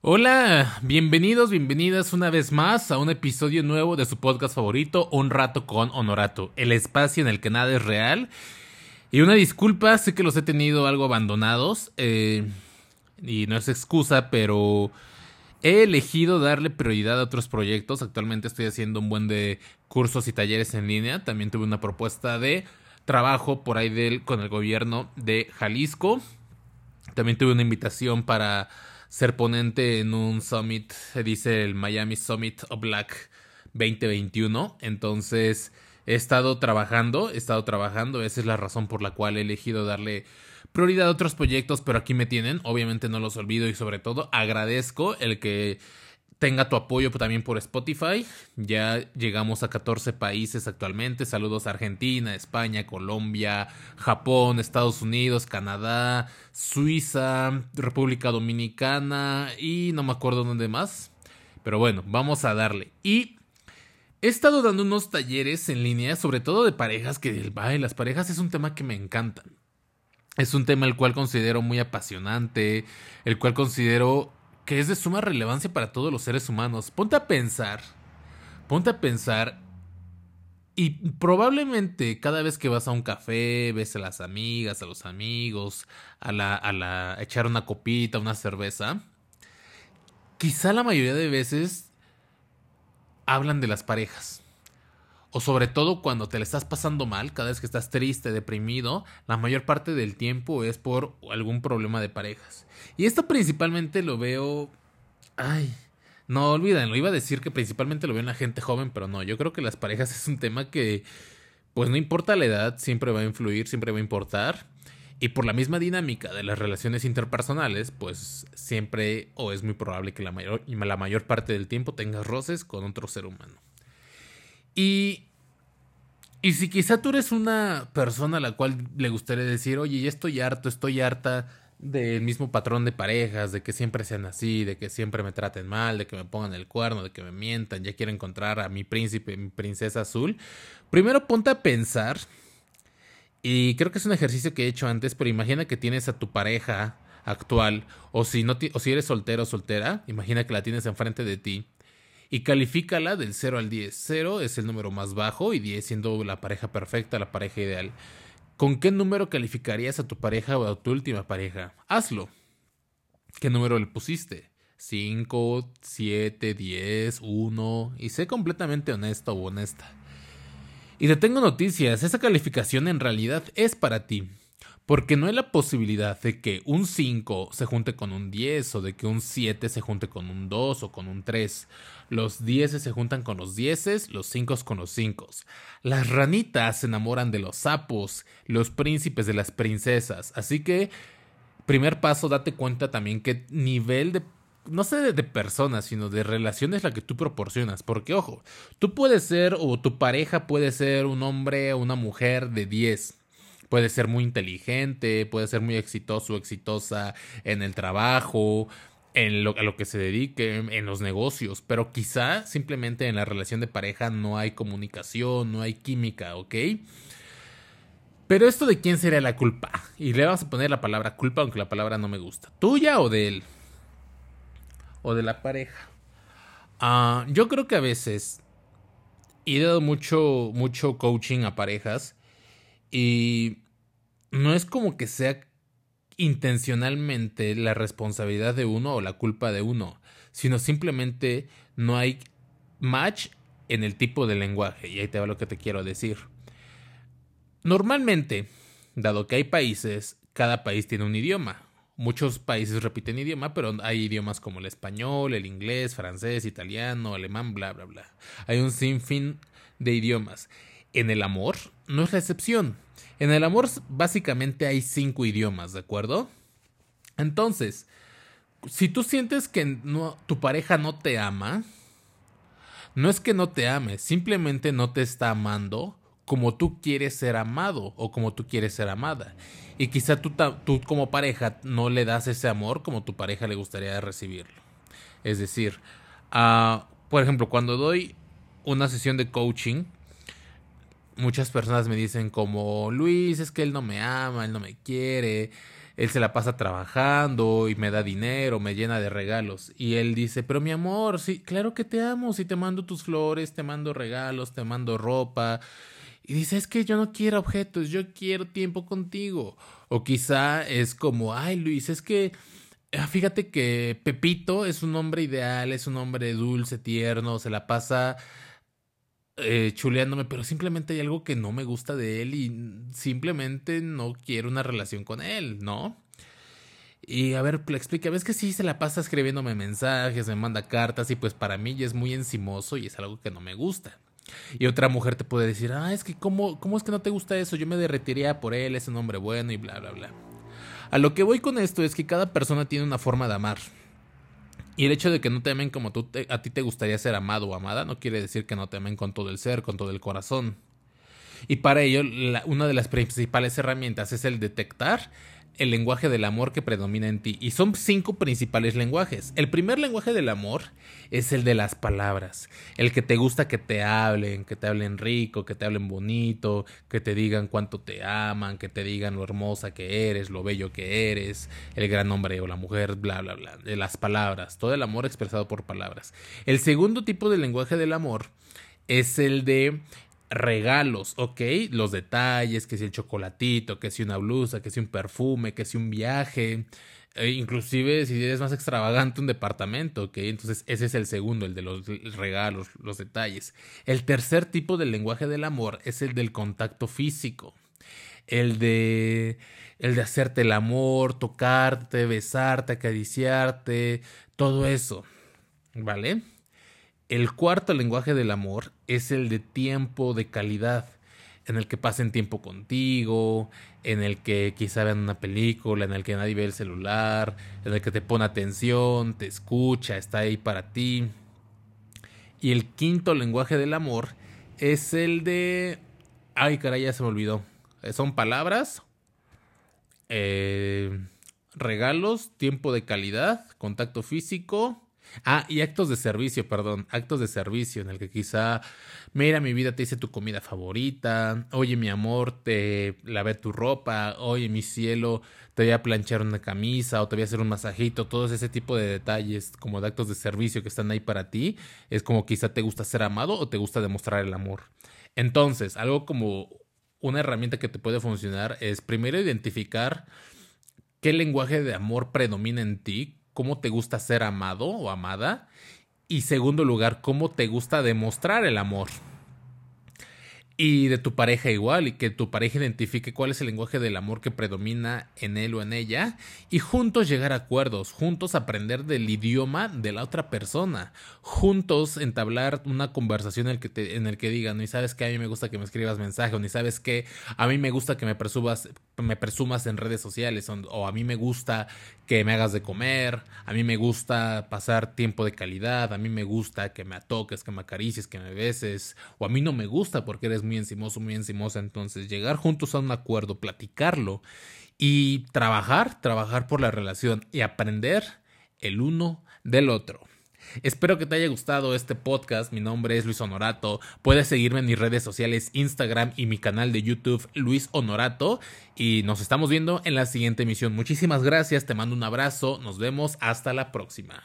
Hola, bienvenidos, bienvenidas una vez más a un episodio nuevo de su podcast favorito, Un rato con Honorato, el espacio en el que nada es real. Y una disculpa, sé que los he tenido algo abandonados eh, y no es excusa, pero he elegido darle prioridad a otros proyectos. Actualmente estoy haciendo un buen de cursos y talleres en línea. También tuve una propuesta de trabajo por ahí del, con el gobierno de Jalisco. También tuve una invitación para ser ponente en un summit, se dice el Miami Summit of Black 2021. Entonces he estado trabajando, he estado trabajando, esa es la razón por la cual he elegido darle prioridad a otros proyectos, pero aquí me tienen, obviamente no los olvido y sobre todo agradezco el que tenga tu apoyo también por Spotify. Ya llegamos a 14 países actualmente. Saludos a Argentina, España, Colombia, Japón, Estados Unidos, Canadá, Suiza, República Dominicana y no me acuerdo dónde más. Pero bueno, vamos a darle. Y he estado dando unos talleres en línea, sobre todo de parejas, que el baile, las parejas es un tema que me encanta. Es un tema el cual considero muy apasionante, el cual considero que es de suma relevancia para todos los seres humanos. Ponte a pensar, ponte a pensar y probablemente cada vez que vas a un café, ves a las amigas, a los amigos, a la, a la echar una copita, una cerveza, quizá la mayoría de veces hablan de las parejas. O sobre todo cuando te le estás pasando mal, cada vez que estás triste, deprimido, la mayor parte del tiempo es por algún problema de parejas. Y esto principalmente lo veo... Ay, no olvídenlo, iba a decir que principalmente lo veo en la gente joven, pero no, yo creo que las parejas es un tema que, pues no importa la edad, siempre va a influir, siempre va a importar. Y por la misma dinámica de las relaciones interpersonales, pues siempre o es muy probable que la mayor, la mayor parte del tiempo tengas roces con otro ser humano. Y, y si quizá tú eres una persona a la cual le gustaría decir, oye, ya estoy harto, estoy harta del mismo patrón de parejas, de que siempre sean así, de que siempre me traten mal, de que me pongan el cuerno, de que me mientan, ya quiero encontrar a mi príncipe, mi princesa azul, primero ponte a pensar, y creo que es un ejercicio que he hecho antes, pero imagina que tienes a tu pareja actual, o si, no o si eres soltero o soltera, imagina que la tienes enfrente de ti y califícala del 0 al 10. 0 es el número más bajo y 10 siendo la pareja perfecta, la pareja ideal. ¿Con qué número calificarías a tu pareja o a tu última pareja? Hazlo. ¿Qué número le pusiste? 5, 7, 10, 1 y sé completamente honesto o honesta. Y te tengo noticias, esa calificación en realidad es para ti. Porque no hay la posibilidad de que un 5 se junte con un 10 o de que un 7 se junte con un 2 o con un 3. Los 10 se juntan con los 10, los 5 con los 5. Las ranitas se enamoran de los sapos, los príncipes de las princesas. Así que, primer paso, date cuenta también qué nivel de no sé de, personas, sino de relaciones la que tú proporcionas. Porque, ojo, tú puedes ser, o tu pareja puede ser un hombre o una mujer de 10 puede ser muy inteligente, puede ser muy exitoso exitosa en el trabajo, en lo, a lo que se dedique, en los negocios, pero quizá simplemente en la relación de pareja no hay comunicación, no hay química, ¿ok? Pero esto de quién sería la culpa. Y le vamos a poner la palabra culpa, aunque la palabra no me gusta. ¿Tuya o de él? O de la pareja. Uh, yo creo que a veces he dado mucho, mucho coaching a parejas y no es como que sea intencionalmente la responsabilidad de uno o la culpa de uno, sino simplemente no hay match en el tipo de lenguaje. Y ahí te va lo que te quiero decir. Normalmente, dado que hay países, cada país tiene un idioma. Muchos países repiten idioma, pero hay idiomas como el español, el inglés, francés, italiano, alemán, bla, bla, bla. Hay un sinfín de idiomas. En el amor no es la excepción. En el amor básicamente hay cinco idiomas, ¿de acuerdo? Entonces, si tú sientes que tu pareja no te ama, no es que no te ame, simplemente no te está amando como tú quieres ser amado o como tú quieres ser amada. Y quizá tú, como pareja no le das ese amor como tu pareja le gustaría recibirlo. Es decir, uh, por ejemplo, cuando doy una sesión de coaching, muchas personas me dicen como, Luis, es que él no me ama, él no me quiere, él se la pasa trabajando y me da dinero, me llena de regalos. Y él dice, pero mi amor, sí, claro que te amo, si te mando tus flores, te mando regalos, te mando ropa. Y dice, es que yo no quiero objetos, yo quiero tiempo contigo. O quizá es como, ay Luis, es que ah, fíjate que Pepito es un hombre ideal, es un hombre dulce, tierno, se la pasa eh, chuleándome, pero simplemente hay algo que no me gusta de él y simplemente no quiero una relación con él, ¿no? Y a ver, explica, ves que sí se la pasa escribiéndome mensajes, me manda cartas y pues para mí ya es muy encimoso y es algo que no me gusta. Y otra mujer te puede decir, ah, es que ¿cómo, cómo es que no te gusta eso? Yo me derretiría por él, es un hombre bueno y bla, bla, bla. A lo que voy con esto es que cada persona tiene una forma de amar. Y el hecho de que no te amen como tú a ti te gustaría ser amado o amada no quiere decir que no te amen con todo el ser, con todo el corazón. Y para ello, una de las principales herramientas es el detectar el lenguaje del amor que predomina en ti. Y son cinco principales lenguajes. El primer lenguaje del amor es el de las palabras. El que te gusta que te hablen, que te hablen rico, que te hablen bonito, que te digan cuánto te aman, que te digan lo hermosa que eres, lo bello que eres, el gran hombre o la mujer, bla, bla, bla. De las palabras. Todo el amor expresado por palabras. El segundo tipo de lenguaje del amor es el de regalos, ¿ok? Los detalles, que si el chocolatito, que si una blusa, que si un perfume, que si un viaje, e inclusive si eres más extravagante un departamento, ¿ok? Entonces ese es el segundo, el de los regalos, los detalles. El tercer tipo de lenguaje del amor es el del contacto físico, el de el de hacerte el amor, tocarte, besarte, acariciarte, todo eso, ¿vale? El cuarto lenguaje del amor es el de tiempo de calidad, en el que pasen tiempo contigo, en el que quizá vean una película, en el que nadie ve el celular, en el que te pone atención, te escucha, está ahí para ti. Y el quinto lenguaje del amor es el de... Ay, caray, ya se me olvidó. Eh, son palabras, eh, regalos, tiempo de calidad, contacto físico Ah, y actos de servicio, perdón, actos de servicio en el que quizá, mira mi vida, te hice tu comida favorita, oye mi amor, te lavé tu ropa, oye mi cielo, te voy a planchar una camisa o te voy a hacer un masajito, todos ese tipo de detalles como de actos de servicio que están ahí para ti, es como quizá te gusta ser amado o te gusta demostrar el amor. Entonces, algo como una herramienta que te puede funcionar es primero identificar qué lenguaje de amor predomina en ti, cómo te gusta ser amado o amada. Y segundo lugar, cómo te gusta demostrar el amor y de tu pareja igual y que tu pareja identifique cuál es el lenguaje del amor que predomina en él o en ella y juntos llegar a acuerdos, juntos aprender del idioma de la otra persona, juntos entablar una conversación en el que, en el que digan, ni sabes que a mí me gusta que me escribas mensaje ni sabes que a mí me gusta que me presumas, me presumas en redes sociales o a mí me gusta que me hagas de comer, a mí me gusta pasar tiempo de calidad, a mí me gusta que me toques, que me acaricies, que me beses o a mí no me gusta porque eres muy encimoso, muy encimosa. Entonces, llegar juntos a un acuerdo, platicarlo y trabajar, trabajar por la relación y aprender el uno del otro. Espero que te haya gustado este podcast. Mi nombre es Luis Honorato. Puedes seguirme en mis redes sociales, Instagram y mi canal de YouTube, Luis Honorato. Y nos estamos viendo en la siguiente emisión. Muchísimas gracias, te mando un abrazo. Nos vemos hasta la próxima.